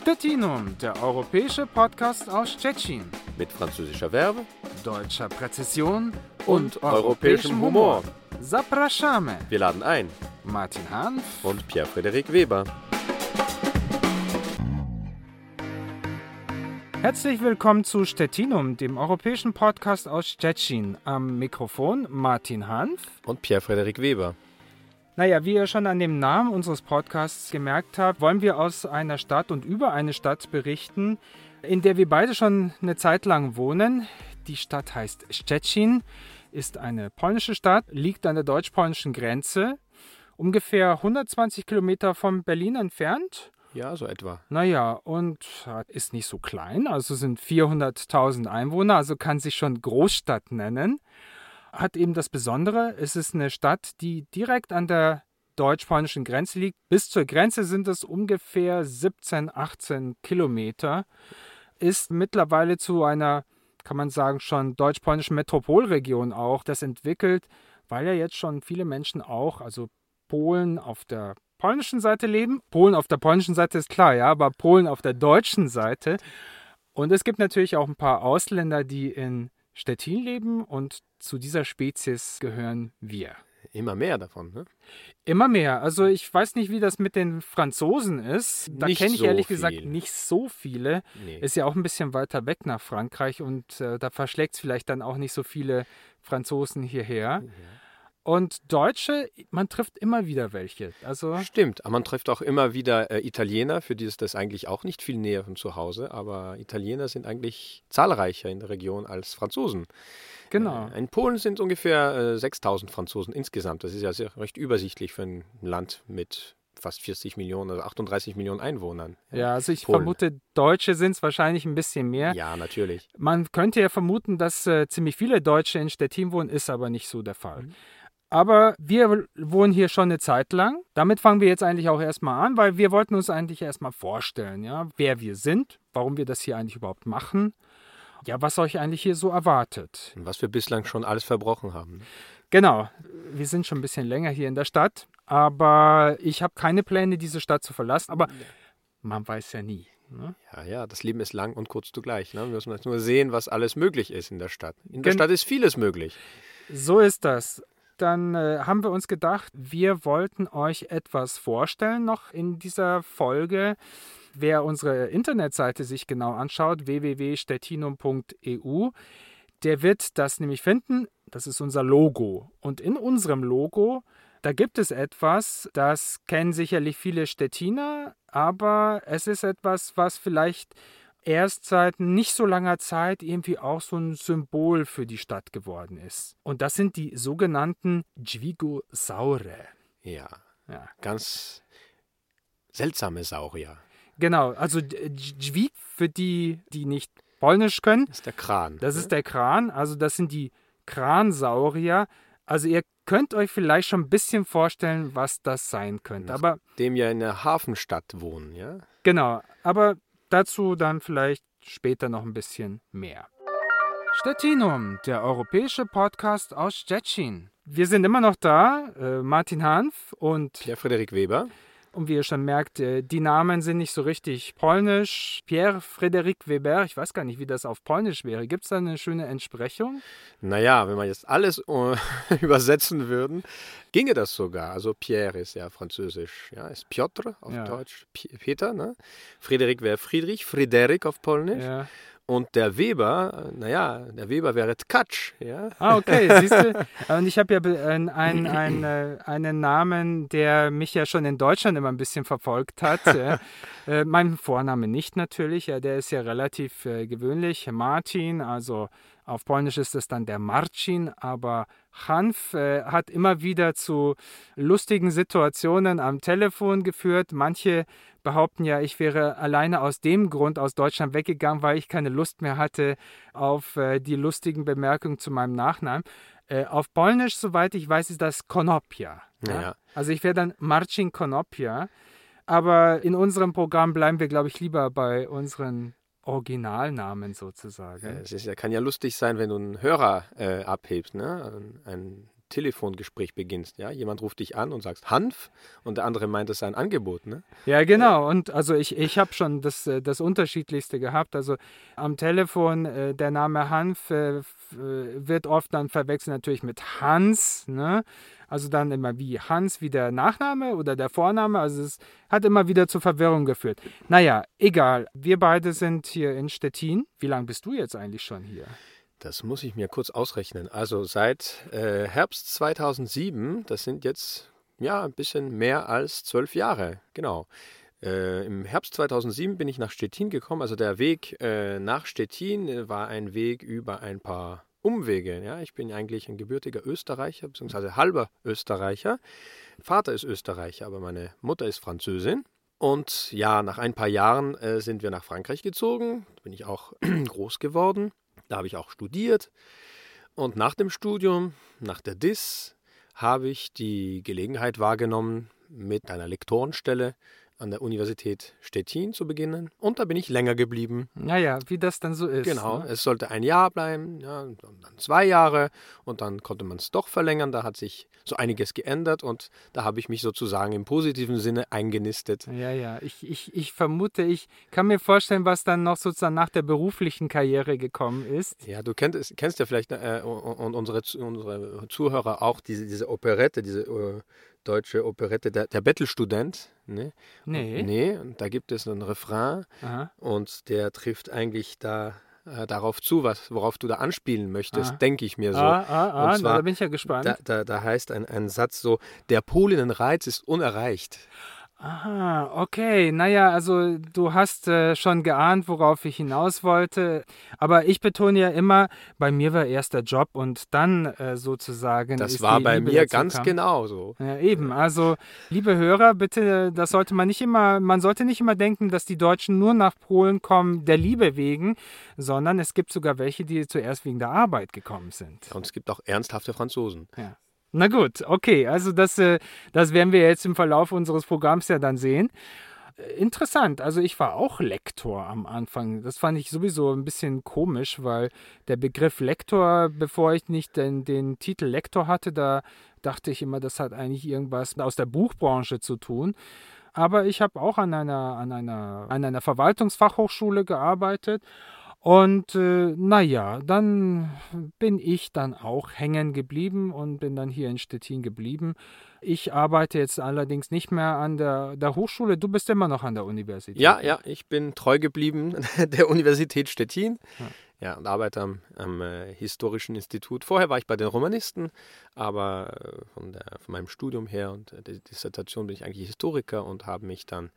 Stettinum, der europäische Podcast aus Stettin. Mit französischer Verbe, deutscher Präzision und, und europäischem Humor. Zapraszamy. Wir laden ein. Martin Hanf und Pierre-Frederik Weber. Herzlich willkommen zu Stettinum, dem europäischen Podcast aus Stettin. Am Mikrofon Martin Hanf und Pierre-Frederik Weber. Naja, wie ihr schon an dem Namen unseres Podcasts gemerkt habt, wollen wir aus einer Stadt und über eine Stadt berichten, in der wir beide schon eine Zeit lang wohnen. Die Stadt heißt Szczecin, ist eine polnische Stadt, liegt an der deutsch-polnischen Grenze, ungefähr 120 Kilometer von Berlin entfernt. Ja, so etwa. Naja, und ist nicht so klein, also sind 400.000 Einwohner, also kann sich schon Großstadt nennen hat eben das Besondere, es ist eine Stadt, die direkt an der deutsch-polnischen Grenze liegt. Bis zur Grenze sind es ungefähr 17, 18 Kilometer. Ist mittlerweile zu einer, kann man sagen, schon deutsch-polnischen Metropolregion auch das entwickelt, weil ja jetzt schon viele Menschen auch, also Polen auf der polnischen Seite leben. Polen auf der polnischen Seite ist klar, ja, aber Polen auf der deutschen Seite. Und es gibt natürlich auch ein paar Ausländer, die in Stettin leben und zu dieser Spezies gehören wir. Immer mehr davon, ne? Immer mehr. Also ich weiß nicht, wie das mit den Franzosen ist. Da kenne ich so ehrlich viel. gesagt nicht so viele. Nee. Ist ja auch ein bisschen weiter weg nach Frankreich und äh, da verschlägt es vielleicht dann auch nicht so viele Franzosen hierher. Ja. Und Deutsche, man trifft immer wieder welche. Also Stimmt, aber man trifft auch immer wieder äh, Italiener, für die ist das eigentlich auch nicht viel näher von zu Hause, aber Italiener sind eigentlich zahlreicher in der Region als Franzosen. Genau. Äh, in Polen sind ungefähr äh, 6000 Franzosen insgesamt. Das ist ja sehr, recht übersichtlich für ein Land mit fast 40 Millionen, also 38 Millionen Einwohnern. Ja, also ich Polen. vermute, Deutsche sind es wahrscheinlich ein bisschen mehr. Ja, natürlich. Man könnte ja vermuten, dass äh, ziemlich viele Deutsche in Stettin wohnen, ist aber nicht so der Fall. Mhm. Aber wir wohnen hier schon eine Zeit lang. Damit fangen wir jetzt eigentlich auch erstmal an, weil wir wollten uns eigentlich erstmal vorstellen, ja, wer wir sind, warum wir das hier eigentlich überhaupt machen. Ja, was euch eigentlich hier so erwartet. Und was wir bislang schon alles verbrochen haben. Genau. Wir sind schon ein bisschen länger hier in der Stadt, aber ich habe keine Pläne, diese Stadt zu verlassen. Aber man weiß ja nie. Ne? Ja, ja, das Leben ist lang und kurz zugleich. Ne? Wir müssen jetzt nur sehen, was alles möglich ist in der Stadt. In der Gen Stadt ist vieles möglich. So ist das dann äh, haben wir uns gedacht, wir wollten euch etwas vorstellen noch in dieser Folge. Wer unsere Internetseite sich genau anschaut, www.stettinum.eu, der wird das nämlich finden. Das ist unser Logo. Und in unserem Logo, da gibt es etwas, das kennen sicherlich viele Stettiner, aber es ist etwas, was vielleicht erst seit nicht so langer Zeit irgendwie auch so ein Symbol für die Stadt geworden ist. Und das sind die sogenannten Dźwigosaure. Ja, ja. ganz seltsame Saurier. Genau, also Dźwig, für die, die nicht Polnisch können. Das ist der Kran. Das ne? ist der Kran, also das sind die Kransaurier. Also ihr könnt euch vielleicht schon ein bisschen vorstellen, was das sein könnte. Aber dem ja in der Hafenstadt wohnen, ja? Genau, aber Dazu dann vielleicht später noch ein bisschen mehr. Stettinum, der europäische Podcast aus Stettin. Wir sind immer noch da, äh, Martin Hanf und Pierre-Frederik Weber. Und wie ihr schon merkt, äh, die Namen sind nicht so richtig polnisch. Pierre Frédéric Weber, ich weiß gar nicht, wie das auf polnisch wäre. Gibt es da eine schöne Entsprechung? Naja, wenn wir jetzt alles äh, übersetzen würden, ginge das sogar. Also Pierre ist ja französisch, ja, ist Piotr auf ja. Deutsch, Peter, ne? Frédéric wäre Friedrich, Frédéric auf Polnisch. Ja. Und der Weber, naja, der Weber wäre Tkatsch, ja. Ah, okay, siehst du. Und ich habe ja einen, einen, einen, äh, einen Namen, der mich ja schon in Deutschland immer ein bisschen verfolgt hat. äh, mein Vorname nicht natürlich, ja, der ist ja relativ äh, gewöhnlich. Martin, also auf Polnisch ist es dann der Marcin, aber Hanf äh, hat immer wieder zu lustigen Situationen am Telefon geführt. Manche behaupten ja, ich wäre alleine aus dem Grund aus Deutschland weggegangen, weil ich keine Lust mehr hatte auf äh, die lustigen Bemerkungen zu meinem Nachnamen. Äh, auf Polnisch, soweit ich weiß, ist das Konopia. Ja? Ja. Also ich wäre dann Marcin Konopia. Aber in unserem Programm bleiben wir, glaube ich, lieber bei unseren Originalnamen sozusagen. Es ist, kann ja lustig sein, wenn du einen Hörer äh, abhebst, ne? Ein, ein Telefongespräch beginnst. Ja? Jemand ruft dich an und sagt Hanf und der andere meint, es sei ein Angebot. Ne? Ja, genau. Und also ich, ich habe schon das, äh, das Unterschiedlichste gehabt. Also am Telefon äh, der Name Hanf äh, wird oft dann verwechselt natürlich mit Hans. Ne? Also dann immer wie Hans, wie der Nachname oder der Vorname. Also es hat immer wieder zu Verwirrung geführt. Naja, egal. Wir beide sind hier in Stettin. Wie lange bist du jetzt eigentlich schon hier? Das muss ich mir kurz ausrechnen. Also seit äh, Herbst 2007, das sind jetzt ja ein bisschen mehr als zwölf Jahre, genau. Äh, Im Herbst 2007 bin ich nach Stettin gekommen. Also der Weg äh, nach Stettin äh, war ein Weg über ein paar Umwege. Ja? Ich bin eigentlich ein gebürtiger Österreicher, beziehungsweise halber Österreicher. Vater ist Österreicher, aber meine Mutter ist Französin. Und ja, nach ein paar Jahren äh, sind wir nach Frankreich gezogen. Da bin ich auch groß geworden. Da habe ich auch studiert. Und nach dem Studium, nach der DIS, habe ich die Gelegenheit wahrgenommen, mit einer Lektorenstelle an der Universität Stettin zu beginnen. Und da bin ich länger geblieben. Naja, wie das dann so ist. Genau, ne? es sollte ein Jahr bleiben, ja, dann zwei Jahre und dann konnte man es doch verlängern. Da hat sich so einiges geändert und da habe ich mich sozusagen im positiven Sinne eingenistet. Ja, ja, ich, ich, ich vermute, ich kann mir vorstellen, was dann noch sozusagen nach der beruflichen Karriere gekommen ist. Ja, du kennst, kennst ja vielleicht äh, und unsere, unsere Zuhörer auch diese, diese Operette, diese äh, deutsche Operette, der, der Bettelstudent. Ne? Nee. Nee, und da gibt es einen Refrain Aha. und der trifft eigentlich da äh, darauf zu, was, worauf du da anspielen möchtest, denke ich mir so. Ah, ah, ah, zwar, da bin ich ja gespannt. Da, da, da heißt ein, ein Satz so, der Polinnenreiz ist unerreicht. Aha, okay. Naja, also du hast äh, schon geahnt, worauf ich hinaus wollte. Aber ich betone ja immer, bei mir war erst der Job und dann äh, sozusagen. Das war bei Liebe mir ganz genau so. Ja, eben. Also, liebe Hörer, bitte, das sollte man nicht immer, man sollte nicht immer denken, dass die Deutschen nur nach Polen kommen, der Liebe wegen, sondern es gibt sogar welche, die zuerst wegen der Arbeit gekommen sind. Und es gibt auch ernsthafte Franzosen. Ja. Na gut, okay. Also das, äh, das werden wir jetzt im Verlauf unseres Programms ja dann sehen. Äh, interessant. Also ich war auch Lektor am Anfang. Das fand ich sowieso ein bisschen komisch, weil der Begriff Lektor, bevor ich nicht den, den Titel Lektor hatte, da dachte ich immer, das hat eigentlich irgendwas aus der Buchbranche zu tun. Aber ich habe auch an einer, an, einer, an einer Verwaltungsfachhochschule gearbeitet und äh, naja, dann bin ich dann auch hängen geblieben und bin dann hier in Stettin geblieben. Ich arbeite jetzt allerdings nicht mehr an der, der Hochschule. Du bist immer noch an der Universität. Ja, ja, ich bin treu geblieben der Universität Stettin. Ja. Ja, und arbeite am, am äh, Historischen Institut. Vorher war ich bei den Romanisten, aber äh, von, der, von, meinem Studium her und der Dissertation bin ich eigentlich Historiker und habe mich dann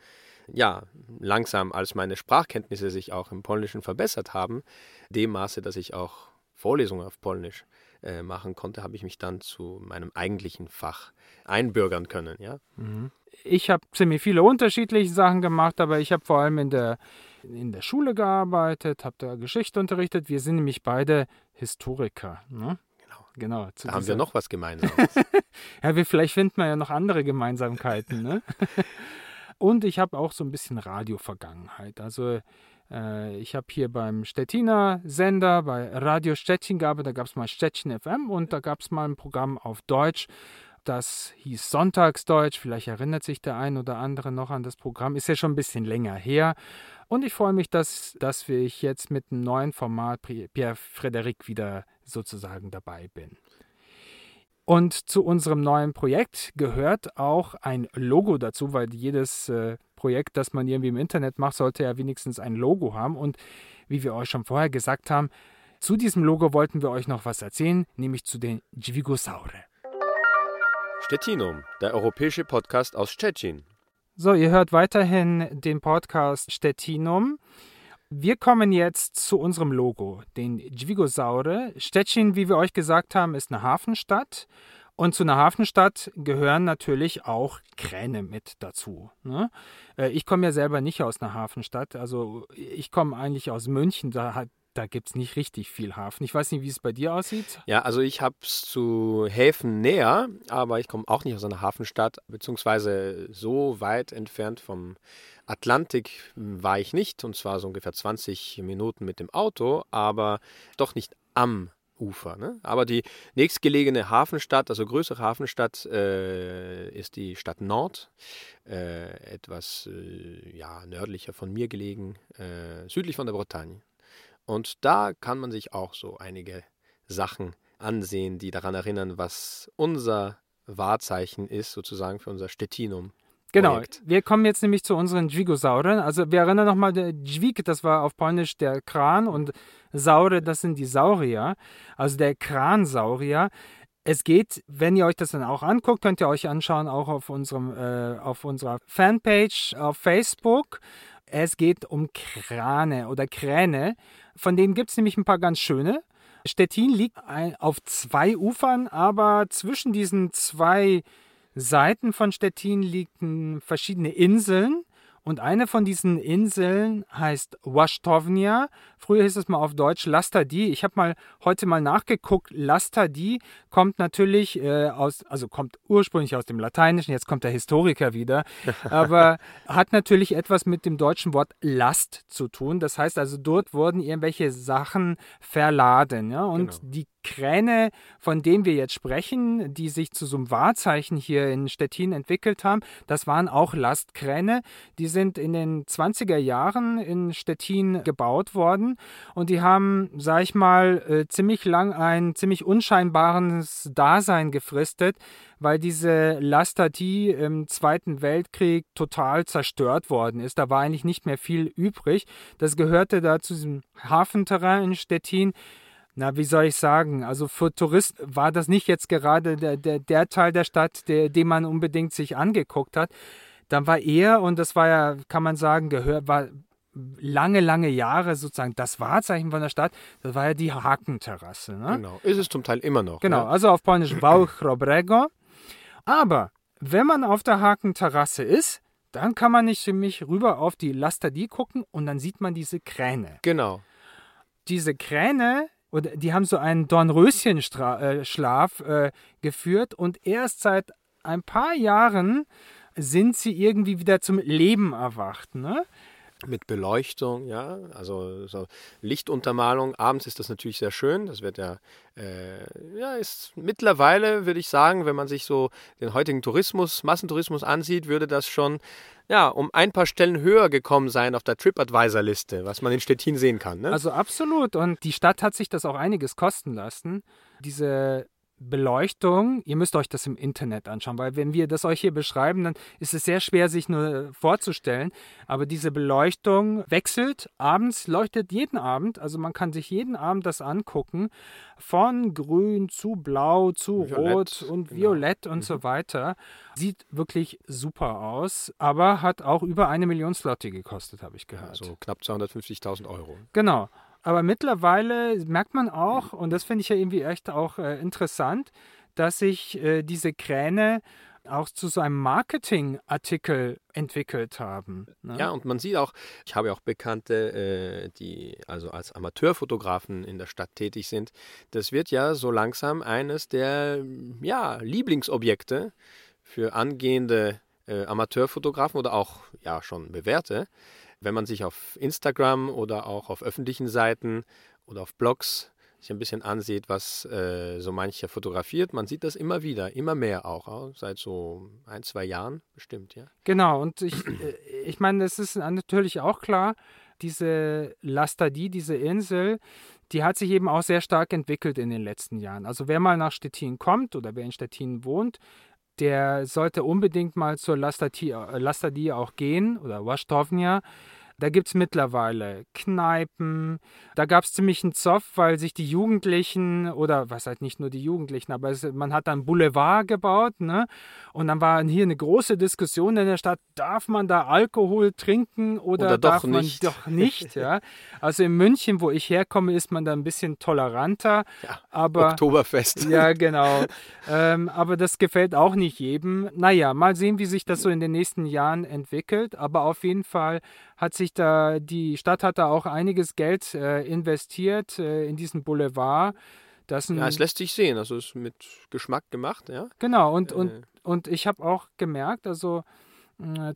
ja, langsam, als meine Sprachkenntnisse sich auch im Polnischen verbessert haben, dem Maße, dass ich auch Vorlesungen auf Polnisch äh, machen konnte, habe ich mich dann zu meinem eigentlichen Fach einbürgern können. Ja? Mhm. Ich habe ziemlich viele unterschiedliche Sachen gemacht, aber ich habe vor allem in der, in der Schule gearbeitet, habe da Geschichte unterrichtet. Wir sind nämlich beide Historiker. Ne? Genau. genau da haben wir noch was Gemeinsames. ja, wir, vielleicht finden wir ja noch andere Gemeinsamkeiten. Ne? Und ich habe auch so ein bisschen Radio-Vergangenheit. Also äh, ich habe hier beim Stettiner Sender, bei Radio Stettin gearbeitet, da gab es mal Stettin FM und da gab es mal ein Programm auf Deutsch. Das hieß Sonntagsdeutsch. Vielleicht erinnert sich der ein oder andere noch an das Programm. Ist ja schon ein bisschen länger her. Und ich freue mich, dass, dass ich jetzt mit einem neuen Format Pierre Frederic wieder sozusagen dabei bin. Und zu unserem neuen Projekt gehört auch ein Logo dazu, weil jedes äh, Projekt, das man irgendwie im Internet macht, sollte ja wenigstens ein Logo haben. Und wie wir euch schon vorher gesagt haben, zu diesem Logo wollten wir euch noch was erzählen, nämlich zu den Dźwigosaure. Stettinum, der europäische Podcast aus Stettin. So, ihr hört weiterhin den Podcast Stettinum. Wir kommen jetzt zu unserem Logo, den Dźwigosaure. Stettin, wie wir euch gesagt haben, ist eine Hafenstadt. Und zu einer Hafenstadt gehören natürlich auch Kräne mit dazu. Ne? Äh, ich komme ja selber nicht aus einer Hafenstadt. Also ich komme eigentlich aus München. Da hat da gibt es nicht richtig viel Hafen. Ich weiß nicht, wie es bei dir aussieht. Ja, also ich habe es zu Häfen näher, aber ich komme auch nicht aus einer Hafenstadt, beziehungsweise so weit entfernt vom Atlantik war ich nicht, und zwar so ungefähr 20 Minuten mit dem Auto, aber doch nicht am Ufer. Ne? Aber die nächstgelegene Hafenstadt, also größere Hafenstadt, äh, ist die Stadt Nord, äh, etwas äh, ja, nördlicher von mir gelegen, äh, südlich von der Bretagne. Und da kann man sich auch so einige Sachen ansehen, die daran erinnern, was unser Wahrzeichen ist, sozusagen für unser Stettinum. Genau, wir kommen jetzt nämlich zu unseren Dźwigosauren. Also wir erinnern nochmal, der Dźwig, das war auf Polnisch der Kran und Saure, das sind die Saurier. Also der Kransaurier. Es geht, wenn ihr euch das dann auch anguckt, könnt ihr euch anschauen, auch auf, unserem, äh, auf unserer Fanpage auf Facebook. Es geht um Krane oder Kräne. Von denen gibt es nämlich ein paar ganz schöne. Stettin liegt auf zwei Ufern, aber zwischen diesen zwei Seiten von Stettin liegen verschiedene Inseln. Und eine von diesen Inseln heißt Wasztownia. Früher hieß es mal auf Deutsch Lastadi. Ich habe mal heute mal nachgeguckt. Lastadi kommt natürlich äh, aus, also kommt ursprünglich aus dem Lateinischen. Jetzt kommt der Historiker wieder, aber hat natürlich etwas mit dem deutschen Wort Last zu tun. Das heißt also, dort wurden irgendwelche Sachen verladen. Ja? Und genau. die Kräne, von denen wir jetzt sprechen, die sich zu so einem Wahrzeichen hier in Stettin entwickelt haben, das waren auch Lastkräne. Die sind in den 20er Jahren in Stettin gebaut worden und die haben, sag ich mal, äh, ziemlich lang ein ziemlich unscheinbares Dasein gefristet, weil diese Lastatie im Zweiten Weltkrieg total zerstört worden ist. Da war eigentlich nicht mehr viel übrig. Das gehörte da zu diesem Hafenterrain in Stettin na, wie soll ich sagen? Also für Touristen war das nicht jetzt gerade der, der, der Teil der Stadt, der, den man unbedingt sich angeguckt hat. Dann war er, und das war ja, kann man sagen, gehört, war lange, lange Jahre sozusagen das Wahrzeichen von der Stadt, das war ja die Hakenterrasse. Ne? Genau, ist es zum Teil immer noch. Genau, ne? also auf Polnisch Wałchrobrego. Aber wenn man auf der Hakenterrasse ist, dann kann man nicht mich rüber auf die Lastadie gucken und dann sieht man diese Kräne. Genau. Diese Kräne die haben so einen Dornröschenschlaf äh, äh, geführt und erst seit ein paar Jahren sind sie irgendwie wieder zum Leben erwacht. Ne? Mit Beleuchtung, ja, also so Lichtuntermalung. Abends ist das natürlich sehr schön. Das wird ja, äh, ja, ist mittlerweile, würde ich sagen, wenn man sich so den heutigen Tourismus, Massentourismus ansieht, würde das schon ja, um ein paar Stellen höher gekommen sein auf der TripAdvisor-Liste, was man in Stettin sehen kann. Ne? Also absolut. Und die Stadt hat sich das auch einiges kosten lassen. Diese Beleuchtung, ihr müsst euch das im Internet anschauen, weil wenn wir das euch hier beschreiben, dann ist es sehr schwer, sich nur vorzustellen. Aber diese Beleuchtung wechselt abends, leuchtet jeden Abend, also man kann sich jeden Abend das angucken, von grün zu blau zu Violett, rot und genau. violett und mhm. so weiter. Sieht wirklich super aus, aber hat auch über eine Million Slotti gekostet, habe ich gehört. Also knapp 250.000 Euro. Genau. Aber mittlerweile merkt man auch, und das finde ich ja irgendwie echt auch äh, interessant, dass sich äh, diese Kräne auch zu so einem Marketingartikel entwickelt haben. Ne? Ja, und man sieht auch, ich habe auch Bekannte, äh, die also als Amateurfotografen in der Stadt tätig sind. Das wird ja so langsam eines der ja, Lieblingsobjekte für angehende äh, Amateurfotografen oder auch ja schon bewährte wenn man sich auf Instagram oder auch auf öffentlichen Seiten oder auf Blogs sich ein bisschen ansieht, was äh, so mancher fotografiert, man sieht das immer wieder, immer mehr auch, seit so ein, zwei Jahren bestimmt, ja. Genau, und ich, äh, ich meine, es ist natürlich auch klar, diese Lastadie, diese Insel, die hat sich eben auch sehr stark entwickelt in den letzten Jahren. Also wer mal nach Stettin kommt oder wer in Stettin wohnt, der sollte unbedingt mal zur Lastadie, äh, auch gehen oder Wasztownia. Da gibt es mittlerweile Kneipen. Da gab es ziemlich einen Zoff, weil sich die Jugendlichen, oder was halt nicht nur die Jugendlichen, aber es, man hat dann Boulevard gebaut. Ne? Und dann war hier eine große Diskussion in der Stadt, darf man da Alkohol trinken oder, oder darf man nicht. doch nicht? ja? Also in München, wo ich herkomme, ist man da ein bisschen toleranter. Ja, aber, Oktoberfest. Ja, genau. ähm, aber das gefällt auch nicht jedem. Naja, mal sehen, wie sich das so in den nächsten Jahren entwickelt. Aber auf jeden Fall hat sich da, die Stadt hat da auch einiges Geld äh, investiert äh, in diesen Boulevard. Das ja, es lässt sich sehen, also es ist mit Geschmack gemacht, ja. Genau, und, äh. und, und ich habe auch gemerkt, also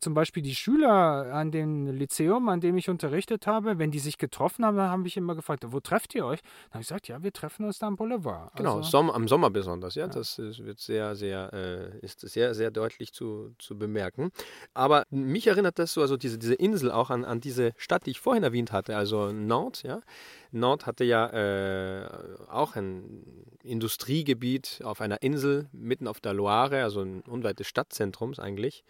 zum Beispiel die Schüler an dem Lyzeum, an dem ich unterrichtet habe, wenn die sich getroffen haben, dann habe ich immer gefragt, wo trefft ihr euch? Dann habe ich gesagt, ja, wir treffen uns da am Boulevard. Genau, also, Som am Sommer besonders, ja. ja. Das ist, wird sehr, sehr, äh, ist sehr, sehr deutlich zu, zu bemerken. Aber mich erinnert das so, also diese, diese Insel auch an, an diese Stadt, die ich vorhin erwähnt hatte, also Nantes, ja. Nantes hatte ja äh, auch ein Industriegebiet auf einer Insel mitten auf der Loire, also unweit des Stadtzentrums eigentlich.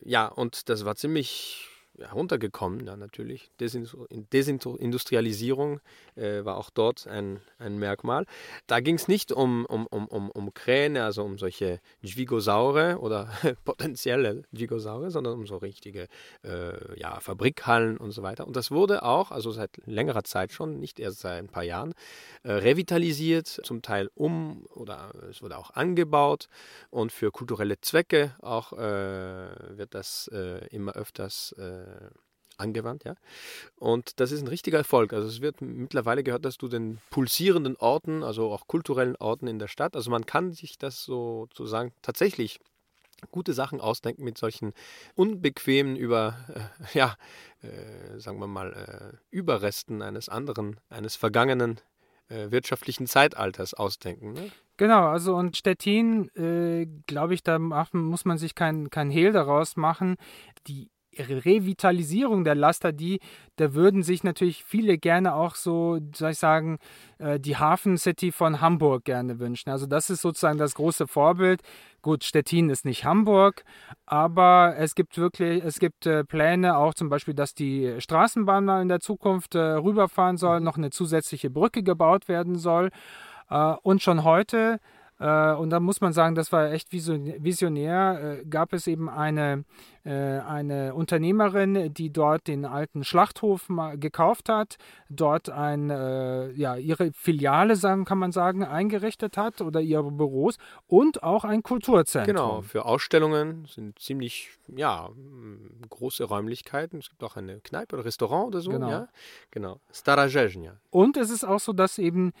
Ja, und das war ziemlich heruntergekommen, ja, natürlich. Desindustrialisierung äh, war auch dort ein, ein Merkmal. Da ging es nicht um, um, um, um, um Kräne, also um solche Dvigosaure oder potenzielle Dvigosaure, sondern um so richtige äh, ja, Fabrikhallen und so weiter. Und das wurde auch, also seit längerer Zeit schon, nicht erst seit ein paar Jahren, äh, revitalisiert, zum Teil um oder es wurde auch angebaut und für kulturelle Zwecke auch äh, wird das äh, immer öfters äh, angewandt, ja. Und das ist ein richtiger Erfolg. Also es wird mittlerweile gehört das zu den pulsierenden Orten, also auch kulturellen Orten in der Stadt. Also man kann sich das sozusagen tatsächlich gute Sachen ausdenken mit solchen unbequemen über, äh, ja, äh, sagen wir mal, äh, Überresten eines anderen, eines vergangenen äh, wirtschaftlichen Zeitalters ausdenken. Ne? Genau, also und Stettin, äh, glaube ich, da muss man sich kein, kein Hehl daraus machen. Die Revitalisierung der Laster, die, da würden sich natürlich viele gerne auch so, soll ich sagen, äh, die Hafen City von Hamburg gerne wünschen. Also das ist sozusagen das große Vorbild. Gut, Stettin ist nicht Hamburg, aber es gibt wirklich, es gibt äh, Pläne auch zum Beispiel, dass die Straßenbahn mal in der Zukunft äh, rüberfahren soll, noch eine zusätzliche Brücke gebaut werden soll. und schon heute und da muss man sagen, das war echt visionär. Äh, gab es eben eine, äh, eine Unternehmerin, die dort den alten Schlachthof gekauft hat, dort ein, ja, ihre Filiale, sagen, kann man sagen, eingerichtet hat oder ihre Büros und auch ein Kulturzentrum. Genau, für Ausstellungen sind ziemlich ja, große Räumlichkeiten. Es gibt auch eine Kneipe oder Restaurant oder so. Genau. Ja? genau. Stara Und es ist auch so, dass eben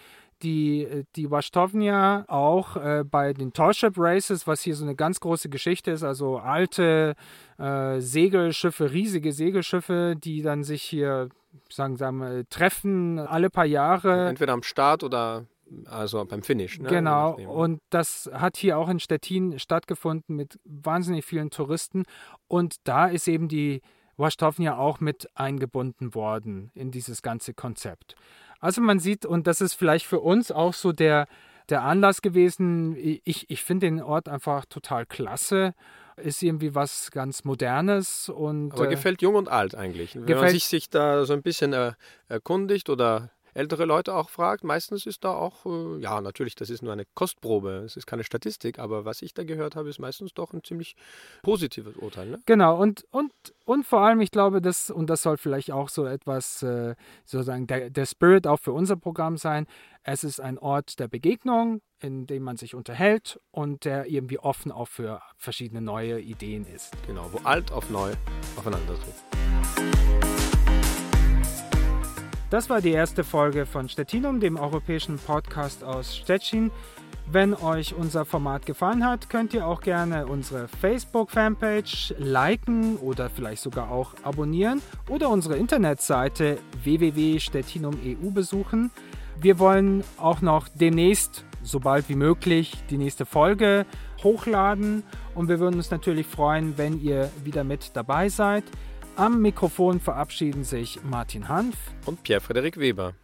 die, äh, die Washtovnia auch äh, bei den Tallship Races, was hier so eine ganz große Geschichte ist, also alte äh, Segelschiffe, riesige Segelschiffe, die dann sich hier, sagen wir mal, treffen alle paar Jahre. Entweder am Start oder also beim Finish. Ne? Genau, und das hat hier auch in Stettin stattgefunden mit wahnsinnig vielen Touristen. Und da ist eben die Washtovnia auch mit eingebunden worden in dieses ganze Konzept. Also man sieht, und das ist vielleicht für uns auch so der, der Anlass gewesen, ich, ich finde den Ort einfach total klasse. Ist irgendwie was ganz Modernes und. Aber äh, gefällt jung und alt eigentlich. Wenn man sich, sich da so ein bisschen äh, erkundigt oder ältere Leute auch fragt, meistens ist da auch, äh, ja, natürlich, das ist nur eine Kostprobe, es ist keine Statistik, aber was ich da gehört habe, ist meistens doch ein ziemlich positives Urteil. Ne? Genau, und, und, und vor allem, ich glaube, das, und das soll vielleicht auch so etwas, äh, sozusagen der, der Spirit auch für unser Programm sein, es ist ein Ort der Begegnung, in dem man sich unterhält und der irgendwie offen auch für verschiedene neue Ideen ist. Genau, wo alt auf neu aufeinander trifft. Das war die erste Folge von Stettinum, dem europäischen Podcast aus Stettin. Wenn euch unser Format gefallen hat, könnt ihr auch gerne unsere Facebook-Fanpage liken oder vielleicht sogar auch abonnieren oder unsere Internetseite www.stettinum.eu besuchen. Wir wollen auch noch demnächst, sobald wie möglich, die nächste Folge hochladen und wir würden uns natürlich freuen, wenn ihr wieder mit dabei seid. Am Mikrofon verabschieden sich Martin Hanf und Pierre-Frederik Weber.